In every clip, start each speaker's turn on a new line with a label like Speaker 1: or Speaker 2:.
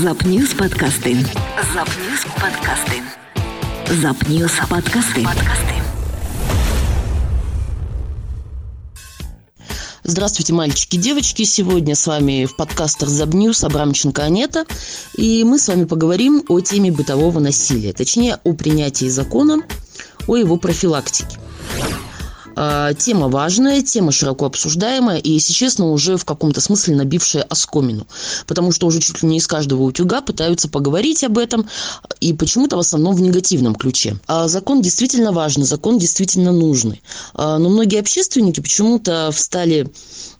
Speaker 1: Запньюз подкасти. Запньюз подкасти. Запньюз подкасти. Подкасти.
Speaker 2: Здравствуйте, мальчики и девочки. Сегодня с вами в подкастах Забньюз Абрамченко Анета. И мы с вами поговорим о теме бытового насилия. Точнее, о принятии закона, о его профилактике. А, тема важная, тема широко обсуждаемая и, если честно, уже в каком-то смысле набившая оскомину. Потому что уже чуть ли не из каждого утюга пытаются поговорить об этом, и почему-то в основном в негативном ключе. А закон действительно важный, закон действительно нужный. А, но многие общественники почему-то встали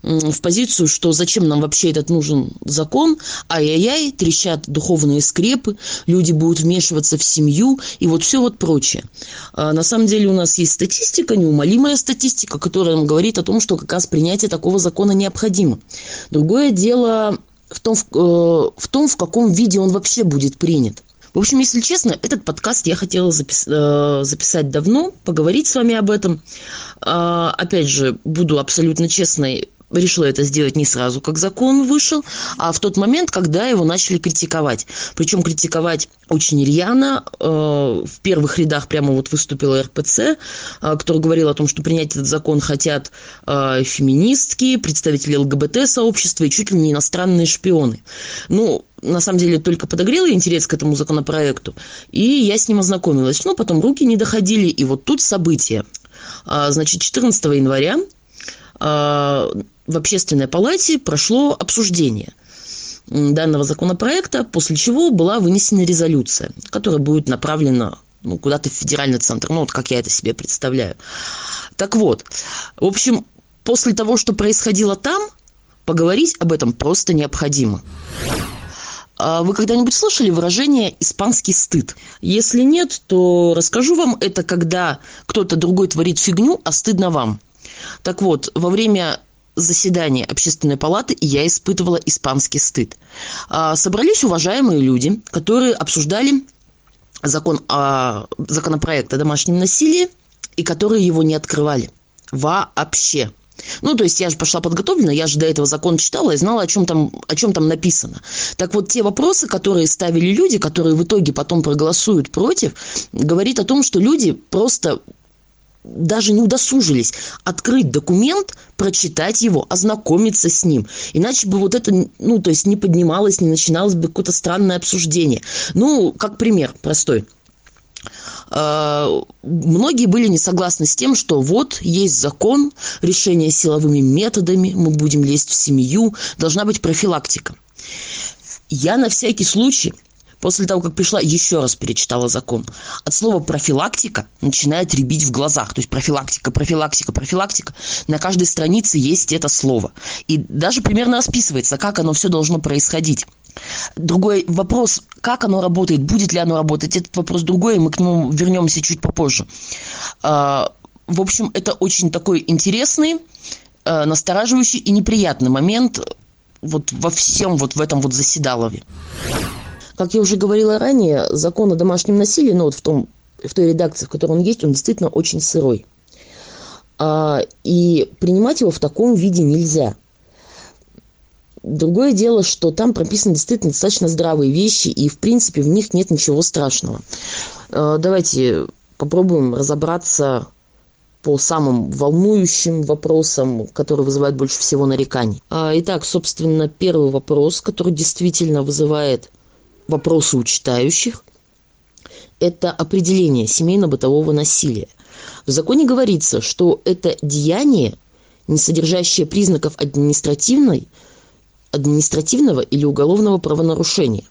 Speaker 2: в позицию, что зачем нам вообще этот нужен закон, ай-яй-яй, трещат духовные скрепы, люди будут вмешиваться в семью и вот все вот прочее. А на самом деле у нас есть статистика, неумолимая статистика, которая нам говорит о том, что как раз принятие такого закона необходимо. Другое дело в том, в, э, том, в каком виде он вообще будет принят. В общем, если честно, этот подкаст я хотела запис- э, записать давно, поговорить с вами об этом. Э, опять же, буду абсолютно честной, решила это сделать не сразу, как закон вышел, а в тот момент, когда его начали критиковать. Причем критиковать очень рьяно. Э, в первых рядах прямо вот выступила РПЦ, э, который говорил о том, что принять этот закон хотят э, феминистки, представители ЛГБТ-сообщества и чуть ли не иностранные шпионы. Ну, на самом деле только подогрела интерес к этому законопроекту, и я с ним ознакомилась. Но потом руки не доходили, и вот тут события. Значит, 14 января в общественной палате прошло обсуждение данного законопроекта, после чего была вынесена резолюция, которая будет направлена ну, куда-то в федеральный центр, ну, вот как я это себе представляю. Так вот, в общем, после того, что происходило там, поговорить об этом просто необходимо. А вы когда-нибудь слышали выражение «испанский стыд»? Если нет, то расскажу вам, это когда кто-то другой творит фигню, а стыдно вам. Так вот, во время заседании общественной палаты я испытывала испанский стыд. А, собрались уважаемые люди, которые обсуждали закон о, законопроект о домашнем насилии и которые его не открывали вообще. Ну, то есть я же пошла подготовлена, я же до этого закон читала и знала, о чем там, о чем там написано. Так вот, те вопросы, которые ставили люди, которые в итоге потом проголосуют против, говорит о том, что люди просто даже не удосужились открыть документ, прочитать его, ознакомиться с ним. Иначе бы вот это, ну, то есть не поднималось, не начиналось бы какое-то странное обсуждение. Ну, как пример простой. А, многие были не согласны с тем, что вот есть закон, решение силовыми методами, мы будем лезть в семью, должна быть профилактика. Я на всякий случай После того, как пришла, еще раз перечитала закон. От слова профилактика начинает ребить в глазах. То есть профилактика, профилактика, профилактика. На каждой странице есть это слово. И даже примерно расписывается, как оно все должно происходить. Другой вопрос, как оно работает, будет ли оно работать, этот вопрос другой, мы к нему вернемся чуть попозже. А, в общем, это очень такой интересный, а, настораживающий и неприятный момент вот во всем вот в этом вот заседалове. Как я уже говорила ранее, закон о домашнем насилии, ну вот в, том, в той редакции, в которой он есть, он действительно очень сырой. А, и принимать его в таком виде нельзя. Другое дело, что там прописаны действительно достаточно здравые вещи, и в принципе в них нет ничего страшного. А, давайте попробуем разобраться по самым волнующим вопросам, которые вызывают больше всего нареканий. А, итак, собственно, первый вопрос, который действительно вызывает вопросы у читающих – это определение семейно-бытового насилия. В законе говорится, что это деяние, не содержащее признаков административной, административного или уголовного правонарушения.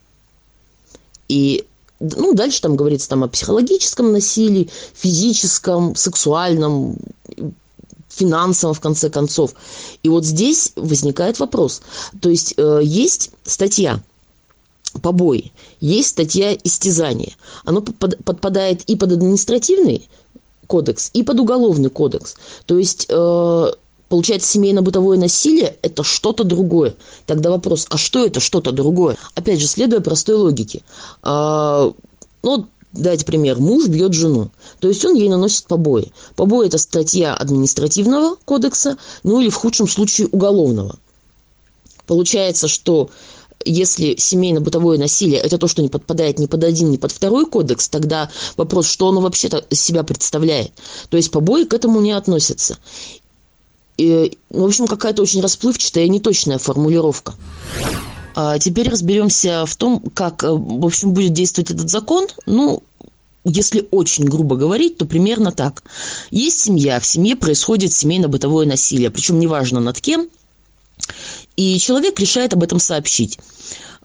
Speaker 2: И ну, дальше там говорится там о психологическом насилии, физическом, сексуальном, финансовом, в конце концов. И вот здесь возникает вопрос. То есть э, есть статья побои. Есть статья истязания. Оно подпадает и под административный кодекс, и под уголовный кодекс. То есть, э, получается, семейно-бытовое насилие – это что-то другое. Тогда вопрос, а что это что-то другое? Опять же, следуя простой логике. Э, ну, дайте пример. Муж бьет жену. То есть он ей наносит побои. Побои – это статья административного кодекса, ну или в худшем случае уголовного. Получается, что если семейно-бытовое насилие – это то, что не подпадает ни под один, ни под второй кодекс, тогда вопрос, что оно вообще-то себя представляет. То есть побои к этому не относятся. И, в общем, какая-то очень расплывчатая и неточная формулировка. А теперь разберемся в том, как, в общем, будет действовать этот закон. Ну, если очень грубо говорить, то примерно так. Есть семья, в семье происходит семейно-бытовое насилие, причем неважно над кем, и человек решает об этом сообщить.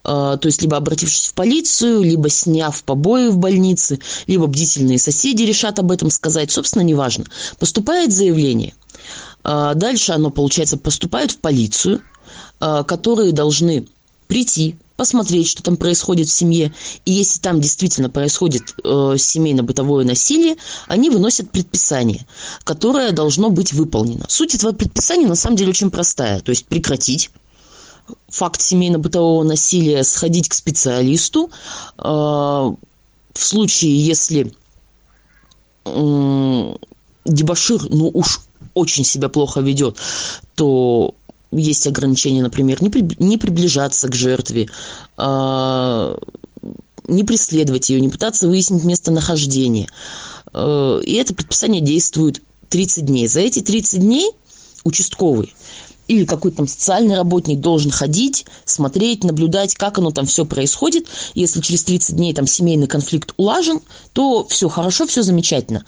Speaker 2: А, то есть либо обратившись в полицию, либо сняв побои в больнице, либо бдительные соседи решат об этом сказать, собственно, неважно. Поступает заявление. А, дальше оно, получается, поступает в полицию, а, которые должны прийти, посмотреть, что там происходит в семье. И если там действительно происходит э, семейно-бытовое насилие, они выносят предписание, которое должно быть выполнено. Суть этого предписания на самом деле очень простая. То есть прекратить факт семейно-бытового насилия, сходить к специалисту. Э, в случае, если дебашир, ну уж очень себя плохо ведет, то есть ограничения, например, не, при, не приближаться к жертве, э, не преследовать ее, не пытаться выяснить местонахождение. Э, и это предписание действует 30 дней. За эти 30 дней участковый или какой-то там социальный работник должен ходить, смотреть, наблюдать, как оно там все происходит. Если через 30 дней там семейный конфликт улажен, то все хорошо, все замечательно.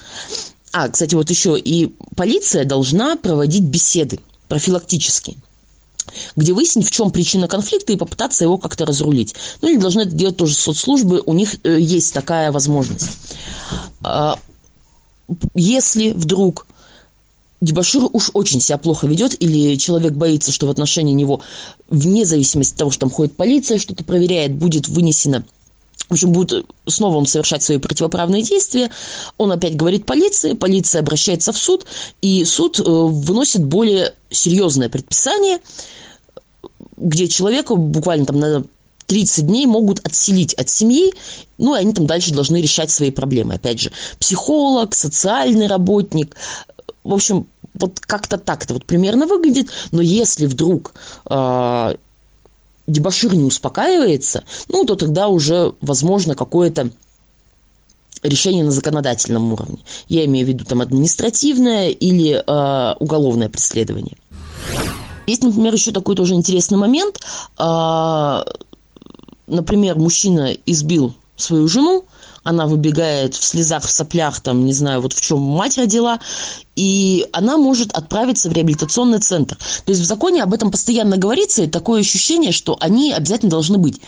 Speaker 2: А, кстати, вот еще и полиция должна проводить беседы профилактические где выяснить, в чем причина конфликта и попытаться его как-то разрулить. Ну или должны это делать тоже соцслужбы, у них э, есть такая возможность. А, если вдруг дебашир уж очень себя плохо ведет, или человек боится, что в отношении него, вне зависимости от того, что там ходит полиция, что-то проверяет, будет вынесено в общем, будет снова он совершать свои противоправные действия. Он опять говорит полиции, полиция обращается в суд, и суд э, выносит более серьезное предписание, где человеку буквально там на 30 дней могут отселить от семьи, ну и они там дальше должны решать свои проблемы. Опять же, психолог, социальный работник, в общем, вот как-то так это вот примерно выглядит, но если вдруг э, дебашир не успокаивается, ну, то тогда уже возможно какое-то решение на законодательном уровне. Я имею в виду там административное или э, уголовное преследование. Есть, например, еще такой тоже интересный момент. Э, например, мужчина избил свою жену, она выбегает в слезах, в соплях, там, не знаю, вот в чем мать родила, и она может отправиться в реабилитационный центр. То есть в законе об этом постоянно говорится, и такое ощущение, что они обязательно должны быть.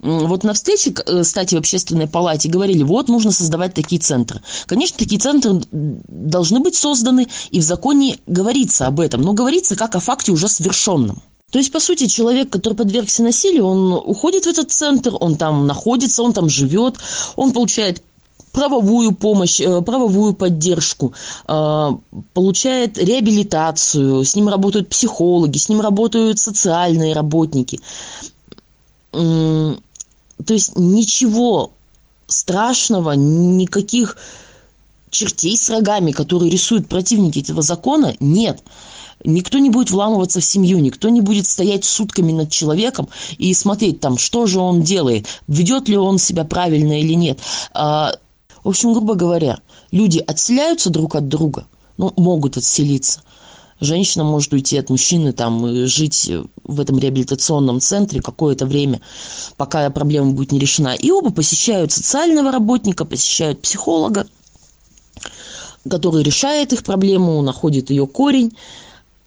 Speaker 2: Вот на встрече, э, кстати, в общественной палате говорили, вот нужно создавать такие центры. Конечно, такие центры должны быть созданы, и в законе говорится об этом, но говорится как о факте уже совершенном. То есть, по сути, человек, который подвергся насилию, он уходит в этот центр, он там находится, он там живет, он получает правовую помощь, э, правовую поддержку, э, получает реабилитацию, с ним работают психологи, с ним работают социальные работники. То есть ничего страшного, никаких чертей с рогами, которые рисуют противники этого закона, нет. Никто не будет вламываться в семью, никто не будет стоять сутками над человеком и смотреть там, что же он делает, ведет ли он себя правильно или нет. А, в общем, грубо говоря, люди отселяются друг от друга, ну, могут отселиться. Женщина может уйти от мужчины там и жить в этом реабилитационном центре какое-то время, пока проблема будет не решена. И оба посещают социального работника, посещают психолога, который решает их проблему, находит ее корень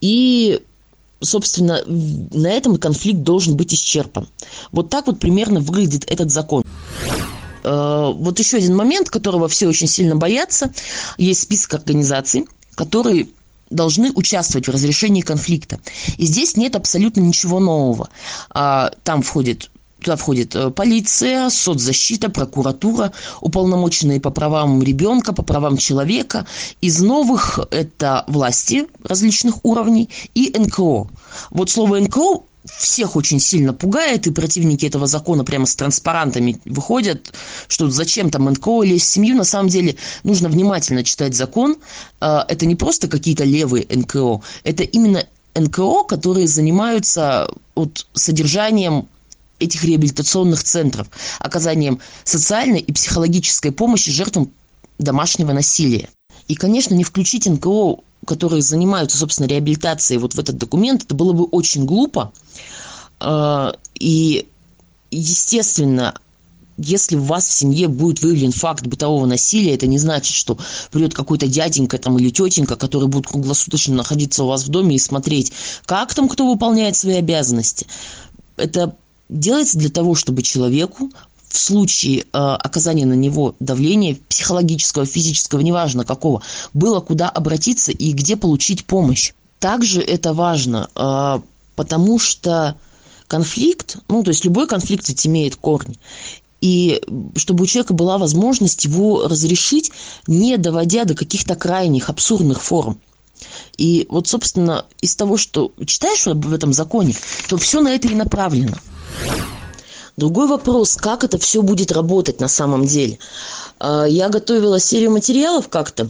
Speaker 2: и собственно, на этом конфликт должен быть исчерпан. Вот так вот примерно выглядит этот закон. Э, вот еще один момент, которого все очень сильно боятся. Есть список организаций, которые должны участвовать в разрешении конфликта. И здесь нет абсолютно ничего нового. А, там входит Туда входит э, полиция, соцзащита, прокуратура, уполномоченные по правам ребенка, по правам человека. Из новых это власти различных уровней и НКО. Вот слово НКО всех очень сильно пугает, и противники этого закона прямо с транспарантами выходят, что зачем там НКО в семью. На самом деле нужно внимательно читать закон. Э, это не просто какие-то левые НКО, это именно НКО, которые занимаются вот, содержанием этих реабилитационных центров оказанием социальной и психологической помощи жертвам домашнего насилия. И, конечно, не включить НКО, которые занимаются, собственно, реабилитацией вот в этот документ, это было бы очень глупо. А, и, естественно, если у вас в семье будет выявлен факт бытового насилия, это не значит, что придет какой-то дяденька там или тетенька, который будет круглосуточно находиться у вас в доме и смотреть, как там кто выполняет свои обязанности. Это делается для того, чтобы человеку в случае э, оказания на него давления психологического, физического, неважно какого, было куда обратиться и где получить помощь. Также это важно, э, потому что конфликт, ну, то есть любой конфликт ведь имеет корни. И чтобы у человека была возможность его разрешить, не доводя до каких-то крайних, абсурдных форм. И вот, собственно, из того, что читаешь в этом законе, то все на это и направлено. Другой вопрос, как это все будет работать на самом деле. А, я готовила серию материалов как-то,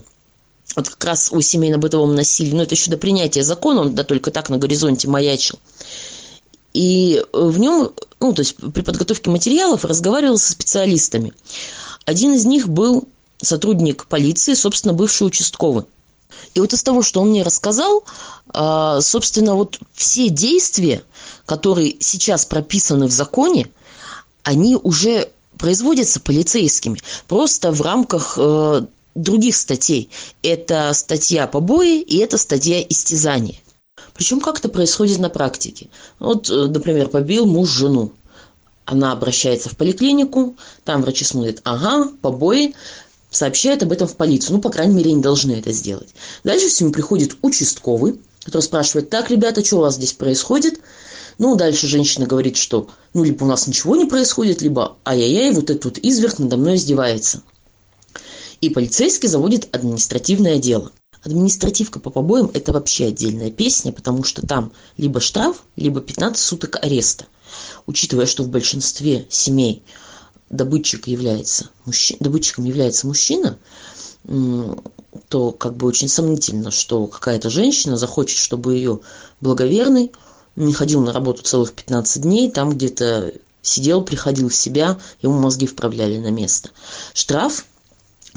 Speaker 2: вот как раз о семейно-бытовом насилии, но это еще до принятия закона, он да только так на горизонте маячил. И в нем, ну, то есть при подготовке материалов разговаривал со специалистами. Один из них был сотрудник полиции, собственно, бывший участковый. И вот из того, что он мне рассказал, а, собственно, вот все действия, которые сейчас прописаны в законе, они уже производятся полицейскими, просто в рамках э, других статей. Это статья побои и это статья истязания. Причем как это происходит на практике. Вот, э, например, побил муж жену. Она обращается в поликлинику, там врачи смотрят, ага, побои, сообщают об этом в полицию. Ну, по крайней мере, они должны это сделать. Дальше всему приходит участковый, который спрашивает, так, ребята, что у вас здесь происходит? Ну, дальше женщина говорит, что ну, либо у нас ничего не происходит, либо ай-яй-яй, вот этот вот изверг надо мной издевается. И полицейский заводит административное дело. Административка по побоям – это вообще отдельная песня, потому что там либо штраф, либо 15 суток ареста. Учитывая, что в большинстве семей добытчик является мужчина, добытчиком является мужчина, то как бы очень сомнительно, что какая-то женщина захочет, чтобы ее благоверный – не ходил на работу целых 15 дней, там где-то сидел, приходил в себя, ему мозги вправляли на место. Штраф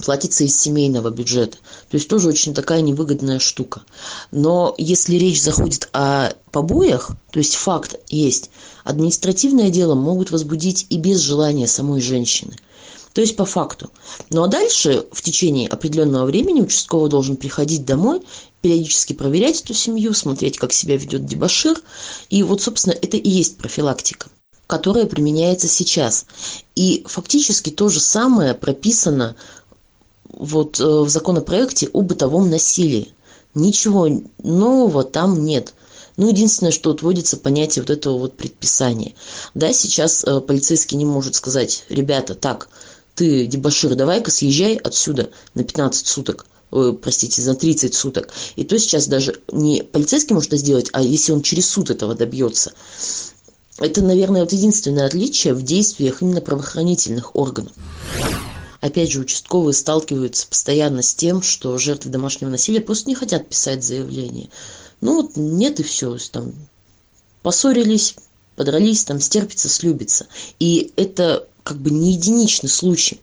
Speaker 2: платится из семейного бюджета. То есть тоже очень такая невыгодная штука. Но если речь заходит о побоях, то есть факт есть, административное дело могут возбудить и без желания самой женщины. То есть по факту. Ну а дальше в течение определенного времени участковый должен приходить домой периодически проверять эту семью, смотреть, как себя ведет дебашир. И вот, собственно, это и есть профилактика которая применяется сейчас. И фактически то же самое прописано вот э, в законопроекте о бытовом насилии. Ничего нового там нет. Ну, единственное, что вот вводится понятие вот этого вот предписания. Да, сейчас э, полицейский не может сказать, ребята, так, ты, дебашир, давай-ка съезжай отсюда на 15 суток простите, за 30 суток. И то сейчас даже не полицейский может это сделать, а если он через суд этого добьется. Это, наверное, вот единственное отличие в действиях именно правоохранительных органов. Опять же, участковые сталкиваются постоянно с тем, что жертвы домашнего насилия просто не хотят писать заявление. Ну вот нет и все, там поссорились, подрались, там стерпится, слюбится. И это как бы не единичный случай,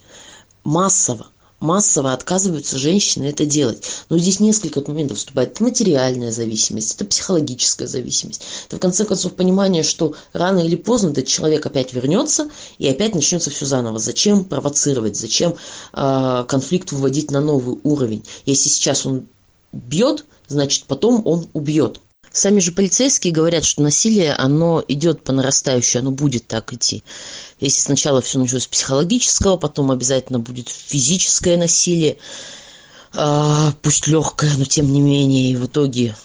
Speaker 2: массово массово отказываются женщины это делать. Но здесь несколько моментов вступает. Это материальная зависимость, это психологическая зависимость. Это, в конце концов, понимание, что рано или поздно этот человек опять вернется, и опять начнется все заново. Зачем провоцировать, зачем э, конфликт выводить на новый уровень? Если сейчас он бьет, значит, потом он убьет. Сами же полицейские говорят, что насилие, оно идет по нарастающей, оно будет так идти. Если сначала все началось с психологического, потом обязательно будет физическое насилие, а, пусть легкое, но тем не менее, и в итоге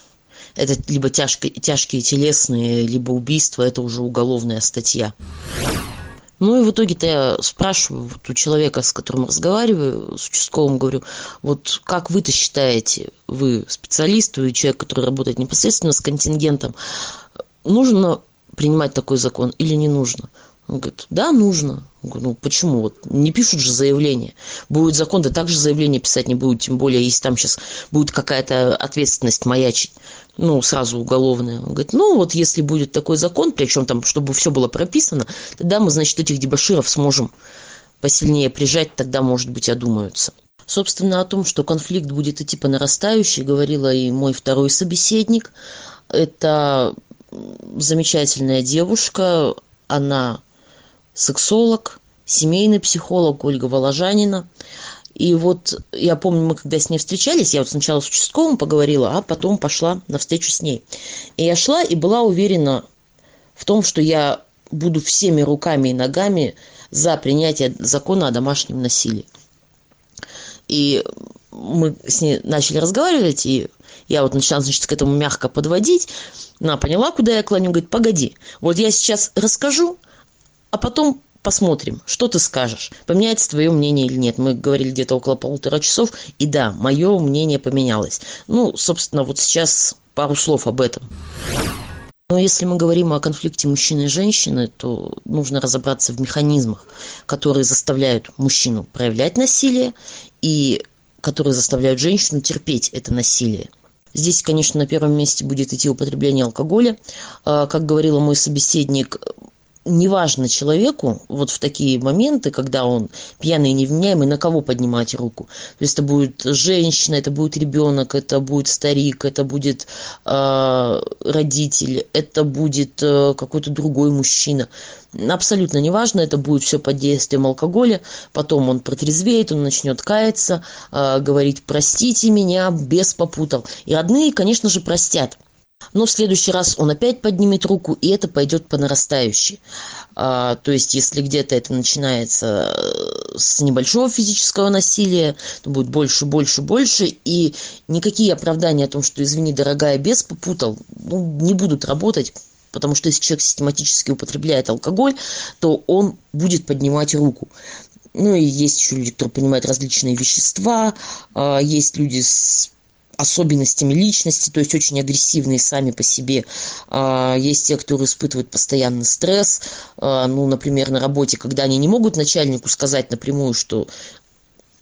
Speaker 2: это либо тяжкие, тяжкие телесные, либо убийство, это уже уголовная статья. Ну и в итоге-то я спрашиваю вот у человека, с которым разговариваю, с участковым, говорю, вот как вы-то считаете, вы специалист, вы человек, который работает непосредственно с контингентом, нужно принимать такой закон или не нужно? Он говорит, да, нужно. Я говорю, ну почему? Вот не пишут же заявление. Будет закон, да также заявление писать не будут, тем более, если там сейчас будет какая-то ответственность маячить, ну, сразу уголовная. Он говорит, ну, вот если будет такой закон, причем там, чтобы все было прописано, тогда мы, значит, этих дебаширов сможем посильнее прижать, тогда, может быть, одумаются. Собственно, о том, что конфликт будет идти по нарастающей, говорила и мой второй собеседник. Это замечательная девушка, она сексолог, семейный психолог Ольга Воложанина. И вот я помню, мы когда с ней встречались, я вот сначала с участковым поговорила, а потом пошла на встречу с ней. И я шла и была уверена в том, что я буду всеми руками и ногами за принятие закона о домашнем насилии. И мы с ней начали разговаривать, и я вот начала, значит, к этому мягко подводить. Она поняла, куда я клоню, говорит, погоди, вот я сейчас расскажу, а потом посмотрим, что ты скажешь, поменяется твое мнение или нет. Мы говорили где-то около полутора часов, и да, мое мнение поменялось. Ну, собственно, вот сейчас пару слов об этом. Но если мы говорим о конфликте мужчины и женщины, то нужно разобраться в механизмах, которые заставляют мужчину проявлять насилие и которые заставляют женщину терпеть это насилие. Здесь, конечно, на первом месте будет идти употребление алкоголя. А, как говорила мой собеседник, неважно человеку вот в такие моменты, когда он пьяный и невменяемый, на кого поднимать руку. То есть это будет женщина, это будет ребенок, это будет старик, это будет э, родитель, это будет э, какой-то другой мужчина. Абсолютно неважно, это будет все под действием алкоголя. Потом он протрезвеет, он начнет каяться, э, говорить «простите меня, без попутал». И родные, конечно же, простят но в следующий раз он опять поднимет руку, и это пойдет по нарастающей. А, то есть, если где-то это начинается э, с небольшого физического насилия, то будет больше, больше, больше, и никакие оправдания о том, что, извини, дорогая, без попутал, ну, не будут работать, потому что если человек систематически употребляет алкоголь, то он будет поднимать руку. Ну и есть еще люди, которые понимают различные вещества, а, есть люди с особенностями личности, то есть очень агрессивные сами по себе. А, есть те, которые испытывают постоянный стресс, а, ну, например, на работе, когда они не могут начальнику сказать напрямую, что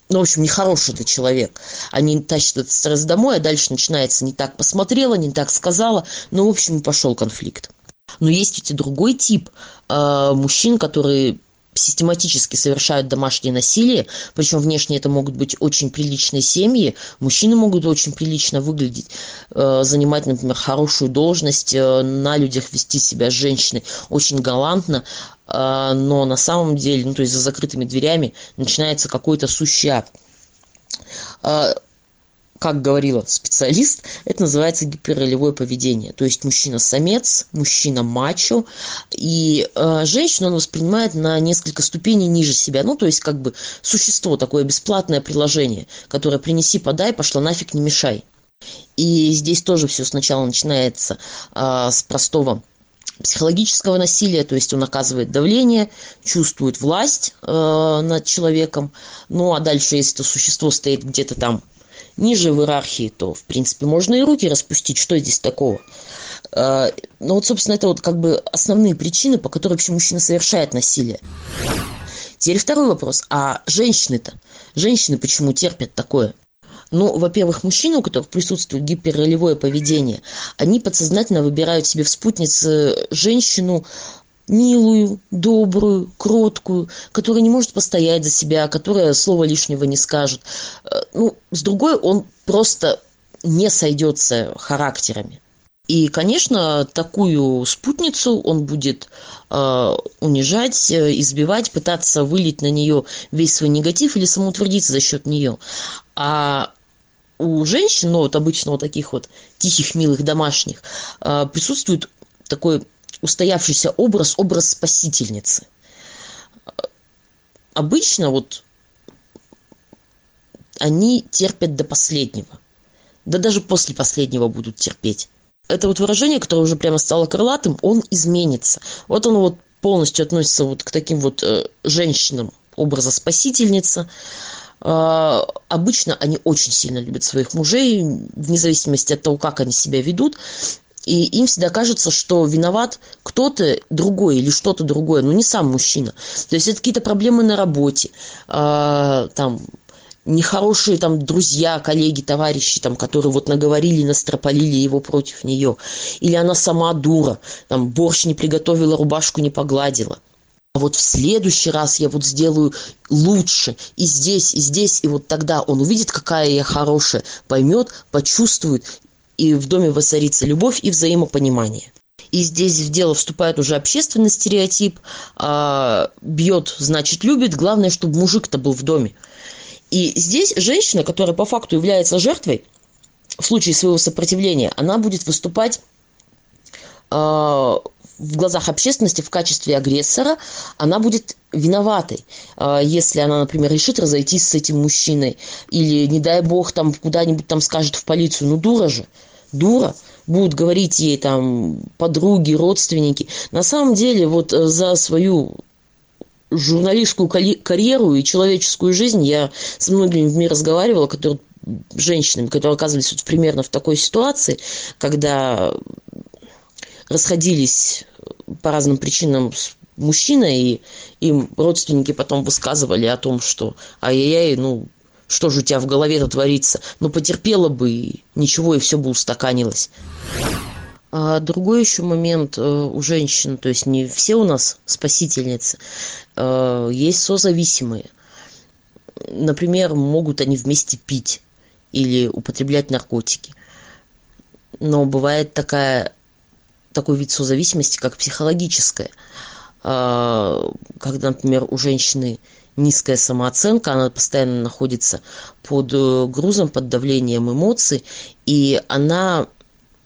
Speaker 2: ну, в общем, нехороший ты человек. Они тащат этот стресс домой, а дальше начинается не так посмотрела, не так сказала, ну, в общем, пошел конфликт. Но есть ведь и другой тип э, мужчин, которые систематически совершают домашнее насилие, причем внешне это могут быть очень приличные семьи, мужчины могут очень прилично выглядеть, э, занимать, например, хорошую должность, э, на людях вести себя с женщиной очень галантно, э, но на самом деле, ну то есть за закрытыми дверями начинается какой-то сущий ад как говорила специалист, это называется гиперролевое поведение. То есть мужчина-самец, мужчина-мачо, и э, женщину он воспринимает на несколько ступеней ниже себя. Ну, то есть как бы существо, такое бесплатное приложение, которое принеси, подай, пошла нафиг, не мешай. И здесь тоже все сначала начинается э, с простого психологического насилия, то есть он оказывает давление, чувствует власть э, над человеком, ну а дальше, если это существо стоит где-то там ниже в иерархии, то, в принципе, можно и руки распустить, что здесь такого? А, ну вот, собственно, это вот как бы основные причины, по которым вообще мужчина совершает насилие. Теперь второй вопрос. А женщины-то? Женщины почему терпят такое? Ну, во-первых, мужчины, у которых присутствует гиперролевое поведение, они подсознательно выбирают себе в спутнице женщину, милую, добрую, кроткую, которая не может постоять за себя, которая слова лишнего не скажет. Э, ну, с другой он просто не сойдется характерами. И, конечно, такую спутницу он будет э, унижать, э, избивать, пытаться вылить на нее весь свой негатив или самоутвердиться за счет нее. А у женщин, ну вот обычно вот таких вот тихих, милых, домашних, э, присутствует такой устоявшийся образ, образ спасительницы. Обычно вот они терпят до последнего. Да даже после последнего будут терпеть. Это вот выражение, которое уже прямо стало крылатым, он изменится. Вот он вот полностью относится вот к таким вот э, женщинам образа спасительница. Э, обычно они очень сильно любят своих мужей, вне зависимости от того, как они себя ведут. И им всегда кажется, что виноват кто-то другой или что-то другое, но не сам мужчина. То есть это какие-то проблемы на работе, э, там нехорошие там друзья, коллеги, товарищи, там, которые вот наговорили, настропалили его против нее. Или она сама дура, там, борщ не приготовила, рубашку не погладила. А вот в следующий раз я вот сделаю лучше и здесь, и здесь, и вот тогда он увидит, какая я хорошая, поймет, почувствует, и в доме воцарится любовь и взаимопонимание. И здесь в дело вступает уже общественный стереотип. А, бьет, значит, любит. Главное, чтобы мужик-то был в доме. И здесь женщина, которая по факту является жертвой, в случае своего сопротивления, она будет выступать э, в глазах общественности в качестве агрессора, она будет виноватой, э, если она, например, решит разойтись с этим мужчиной, или, не дай бог, там куда-нибудь там скажет в полицию, ну дура же, дура, будут говорить ей там подруги, родственники. На самом деле, вот э, за свою журналистскую карьеру и человеческую жизнь я с многими людьми разговаривала, которые женщинами, которые оказывались вот примерно в такой ситуации, когда расходились по разным причинам с мужчиной, и им родственники потом высказывали о том, что ай-яй-яй, ну, что же у тебя в голове-то творится? Ну, потерпела бы, ничего, и все бы устаканилось. А другой еще момент э, у женщин, то есть не все у нас спасительницы, э, есть созависимые. Например, могут они вместе пить или употреблять наркотики. Но бывает такая, такой вид созависимости, как психологическая. А, когда, например, у женщины низкая самооценка, она постоянно находится под э, грузом, под давлением эмоций, и она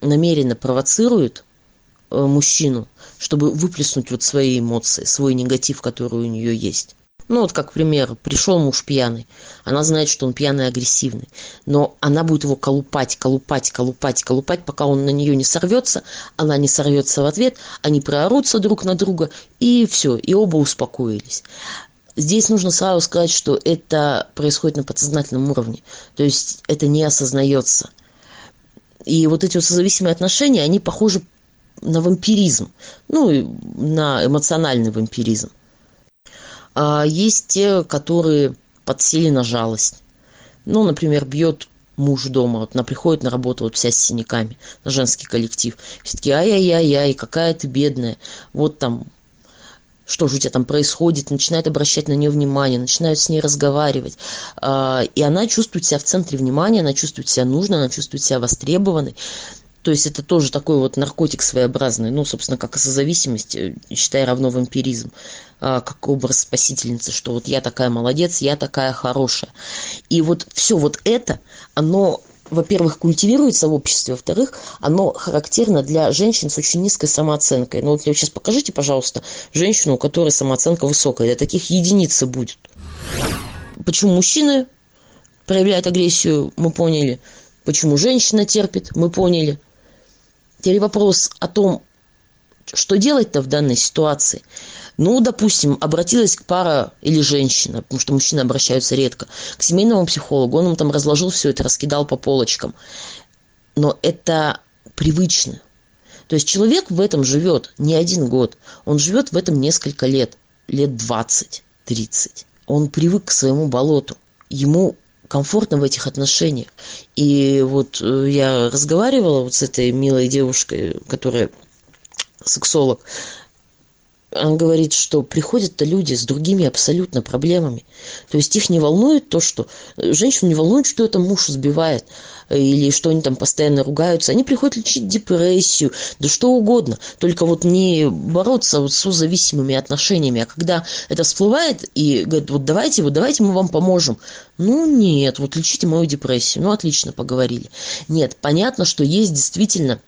Speaker 2: намеренно провоцирует э, мужчину, чтобы выплеснуть вот свои эмоции, свой негатив, который у нее есть. Ну вот как пример, пришел муж пьяный, она знает, что он пьяный и агрессивный, но она будет его колупать, колупать, колупать, колупать, пока он на нее не сорвется, она не сорвется в ответ, они проорутся друг на друга, и все, и оба успокоились. Здесь нужно сразу сказать, что это происходит на подсознательном уровне, то есть это не осознается – и вот эти вот созависимые отношения, они похожи на вампиризм, ну, на эмоциональный вампиризм. А есть те, которые подсели на жалость. Ну, например, бьет муж дома, вот она приходит на работу вот вся с синяками, на женский коллектив. Все таки ай-яй-яй-яй, какая ты бедная. Вот там что же у тебя там происходит, начинает обращать на нее внимание, начинают с ней разговаривать. А, и она чувствует себя в центре внимания, она чувствует себя нужной, она чувствует себя востребованной. То есть это тоже такой вот наркотик своеобразный, ну, собственно, как и созависимость, э, считай, равно вампиризм, а, как образ спасительницы, что вот я такая молодец, я такая хорошая. И вот все вот это, оно во-первых, культивируется в обществе, во-вторых, оно характерно для женщин с очень низкой самооценкой. Ну вот сейчас покажите, пожалуйста, женщину, у которой самооценка высокая. Да таких единицы будет. Почему мужчины проявляют агрессию, мы поняли. Почему женщина терпит, мы поняли. Теперь вопрос о том, что делать-то в данной ситуации? Ну, допустим, обратилась к пара или женщина, потому что мужчины обращаются редко, к семейному психологу, он им там разложил все это, раскидал по полочкам. Но это привычно. То есть человек в этом живет не один год, он живет в этом несколько лет, лет 20, 30. Он привык к своему болоту. Ему комфортно в этих отношениях. И вот э, я разговаривала вот с этой милой девушкой, которая сексолог, он говорит, что приходят-то люди с другими абсолютно проблемами. То есть их не волнует то, что... Женщину не волнует, что это муж сбивает или что они там постоянно ругаются. Они приходят лечить депрессию, да что угодно. Только вот не бороться вот с созависимыми отношениями. А когда это всплывает и говорит, вот давайте, вот давайте мы вам поможем. Ну нет, вот лечите мою депрессию. Ну отлично, поговорили. Нет, понятно, что есть действительно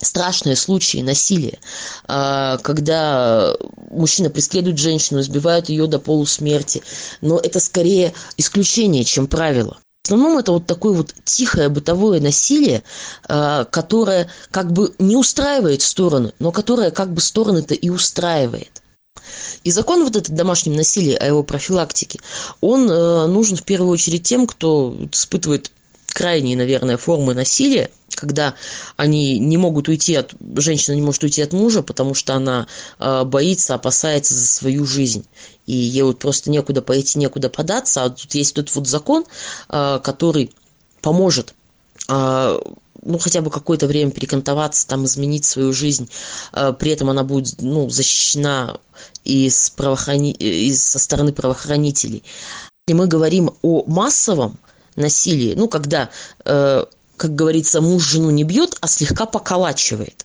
Speaker 2: страшные случаи насилия, а, когда мужчина преследует женщину, избивает ее до полусмерти. Но это скорее исключение, чем правило. В основном это вот такое вот тихое бытовое насилие, а, которое как бы не устраивает стороны, но которое как бы стороны-то и устраивает. И закон вот этот домашнем насилии, о его профилактике, он э, нужен в первую очередь тем, кто испытывает крайние, наверное, формы насилия когда они не могут уйти от женщина не может уйти от мужа, потому что она э, боится, опасается за свою жизнь. И ей вот просто некуда пойти, некуда податься. А тут есть тот вот закон, э, который поможет э, ну, хотя бы какое-то время перекантоваться, там, изменить свою жизнь. Э, при этом она будет, ну, защищена и, с правоохрани... и со стороны правоохранителей. И мы говорим о массовом насилии, ну, когда э, как говорится, муж жену не бьет, а слегка поколачивает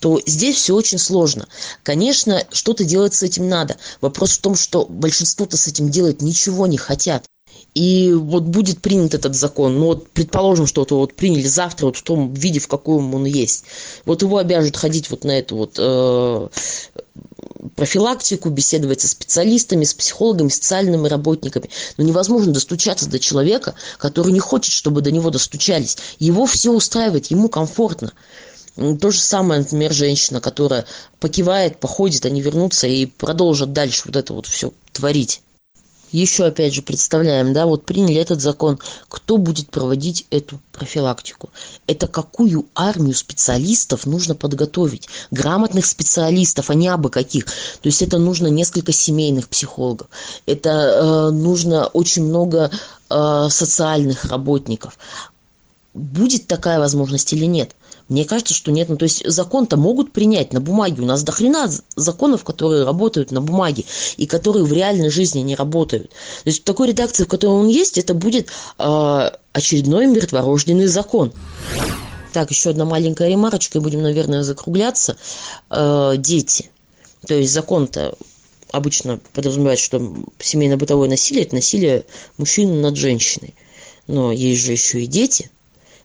Speaker 2: то здесь все очень сложно. Конечно, что-то делать с этим надо. Вопрос в том, что большинство-то с этим делать ничего не хотят. И вот будет принят этот закон, ну вот предположим, что вот, вот приняли завтра вот в том виде, в каком он есть. Вот его обяжут ходить вот на эту вот э, профилактику, беседовать со специалистами, с психологами, социальными работниками. Но невозможно достучаться до человека, который не хочет, чтобы до него достучались. Его все устраивает, ему комфортно. То же самое, например, женщина, которая покивает, походит, они вернутся и продолжат дальше вот это вот все творить еще опять же представляем, да, вот приняли этот закон, кто будет проводить эту профилактику? Это какую армию специалистов нужно подготовить? Грамотных специалистов, а не абы каких. То есть это нужно несколько семейных психологов, это э, нужно очень много э, социальных работников. Будет такая возможность или нет? Мне кажется, что нет. Ну, то есть закон-то могут принять на бумаге. У нас до хрена законов, которые работают на бумаге и которые в реальной жизни не работают. То есть в такой редакции, в которой он есть, это будет э, очередной мертворожденный закон. Так, еще одна маленькая ремарочка, и будем, наверное, закругляться. Э, дети. То есть закон-то обычно подразумевает, что семейно-бытовое насилие – это насилие мужчины над женщиной. Но есть же еще и дети.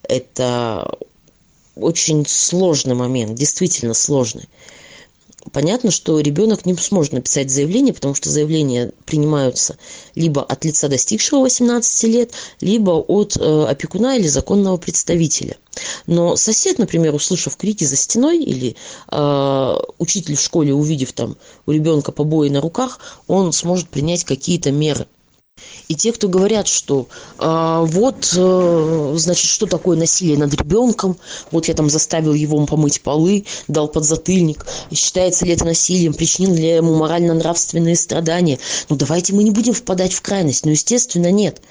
Speaker 2: Это очень сложный момент, действительно сложный. Понятно, что ребенок не сможет написать заявление, потому что заявления принимаются либо от лица достигшего 18 лет, либо от э, опекуна или законного представителя. Но сосед, например, услышав крики за стеной или э, учитель в школе, увидев там у ребенка побои на руках, он сможет принять какие-то меры. И те, кто говорят, что э, вот, э, значит, что такое насилие над ребенком, вот я там заставил его помыть полы, дал подзатыльник, считается ли это насилием, причинил ли ему морально-нравственные страдания. Ну, давайте мы не будем впадать в крайность. Ну, естественно, нет.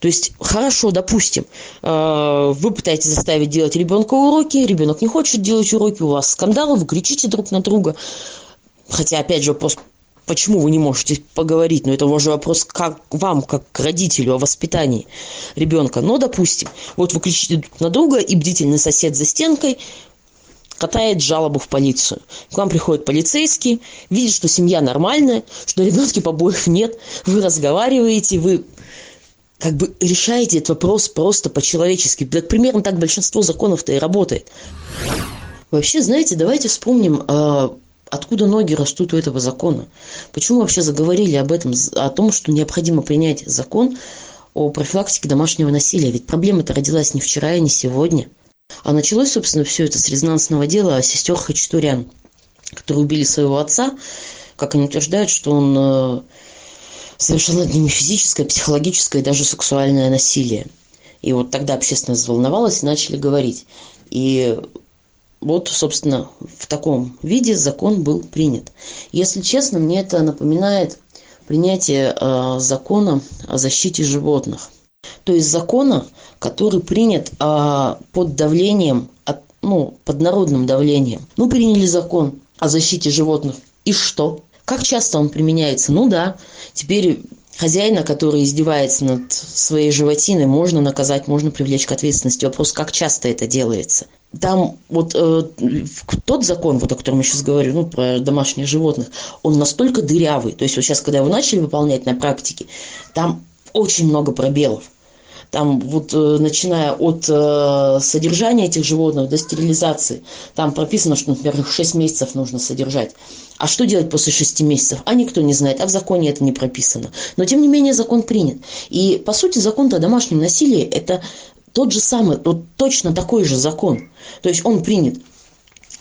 Speaker 2: То есть, хорошо, допустим, э, вы пытаетесь заставить делать ребенка уроки, ребенок не хочет делать уроки, у вас скандалы, вы кричите друг на друга. Хотя, опять же, вопрос почему вы не можете поговорить, но это уже вопрос как вам, как к родителю, о воспитании ребенка. Но, допустим, вот вы кричите на друга, и бдительный сосед за стенкой катает жалобу в полицию. К вам приходит полицейский, видит, что семья нормальная, что на побоев нет, вы разговариваете, вы как бы решаете этот вопрос просто по-человечески. Так примерно так большинство законов-то и работает. Вообще, знаете, давайте вспомним а, Откуда ноги растут у этого закона? Почему вообще заговорили об этом, о том, что необходимо принять закон о профилактике домашнего насилия? Ведь проблема-то родилась не вчера и не сегодня. А началось, собственно, все это с резонансного дела сестер Хачатурян, которые убили своего отца. Как они утверждают, что он э, совершил над ними физическое, психологическое и даже сексуальное насилие. И вот тогда общественность заволновалась и начали говорить. И вот, собственно, в таком виде закон был принят. Если честно, мне это напоминает принятие э, закона о защите животных. То есть закона, который принят э, под давлением, от, ну, под народным давлением. Ну, приняли закон о защите животных. И что? Как часто он применяется? Ну да, теперь хозяина, который издевается над своей животиной, можно наказать, можно привлечь к ответственности. Вопрос, как часто это делается. Там вот э, тот закон, вот о котором я сейчас говорю, ну, про домашних животных, он настолько дырявый. То есть вот сейчас, когда его начали выполнять на практике, там очень много пробелов. Там вот э, начиная от э, содержания этих животных до стерилизации, там прописано, что, например, их 6 месяцев нужно содержать. А что делать после шести месяцев? А никто не знает, а в законе это не прописано. Но, тем не менее, закон принят. И, по сути, закон о домашнем насилии – это тот же самый, вот точно такой же закон. То есть он принят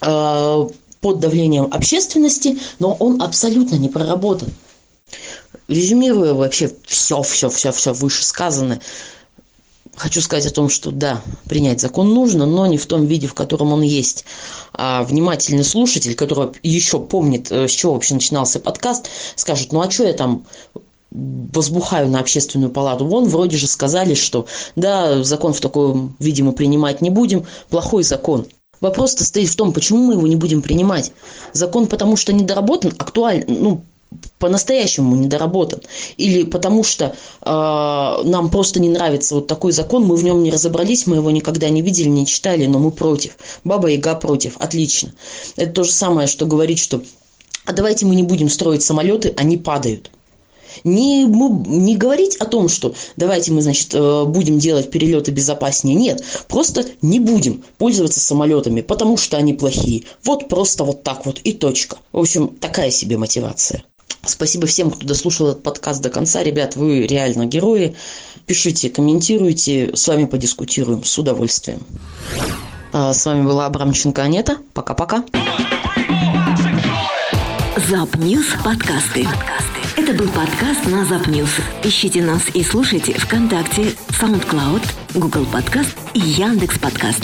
Speaker 2: э, под давлением общественности, но он абсолютно не проработан. Резюмируя вообще все, все, все, все вышесказанное, хочу сказать о том, что да, принять закон нужно, но не в том виде, в котором он есть. А внимательный слушатель, который еще помнит, э, с чего вообще начинался подкаст, скажет, ну а что я там возбухаю на общественную палату. Вон вроде же сказали, что да, закон в таком виде мы принимать не будем, плохой закон. Вопрос-то стоит в том, почему мы его не будем принимать. Закон потому что недоработан, актуален, ну, по-настоящему недоработан. Или потому что э, нам просто не нравится вот такой закон, мы в нем не разобрались, мы его никогда не видели, не читали, но мы против. Баба Яга против. Отлично. Это то же самое, что говорить, что а давайте мы не будем строить самолеты, они падают. Не, не говорить о том, что давайте мы, значит, э, будем делать перелеты безопаснее. Нет, просто не будем пользоваться самолетами, потому что они плохие. Вот просто вот так вот и точка. В общем, такая себе мотивация. Спасибо всем, кто дослушал этот подкаст до конца. Ребят, вы реально герои. Пишите, комментируйте. С вами подискутируем с удовольствием. А, с вами была Абрамченко Анета. Пока-пока.
Speaker 1: Запньюз подкасты. подкасты. Это был подкаст на Запньюз. Ищите нас и слушайте ВКонтакте, SoundCloud, Google Подкаст и Яндекс Подкаст.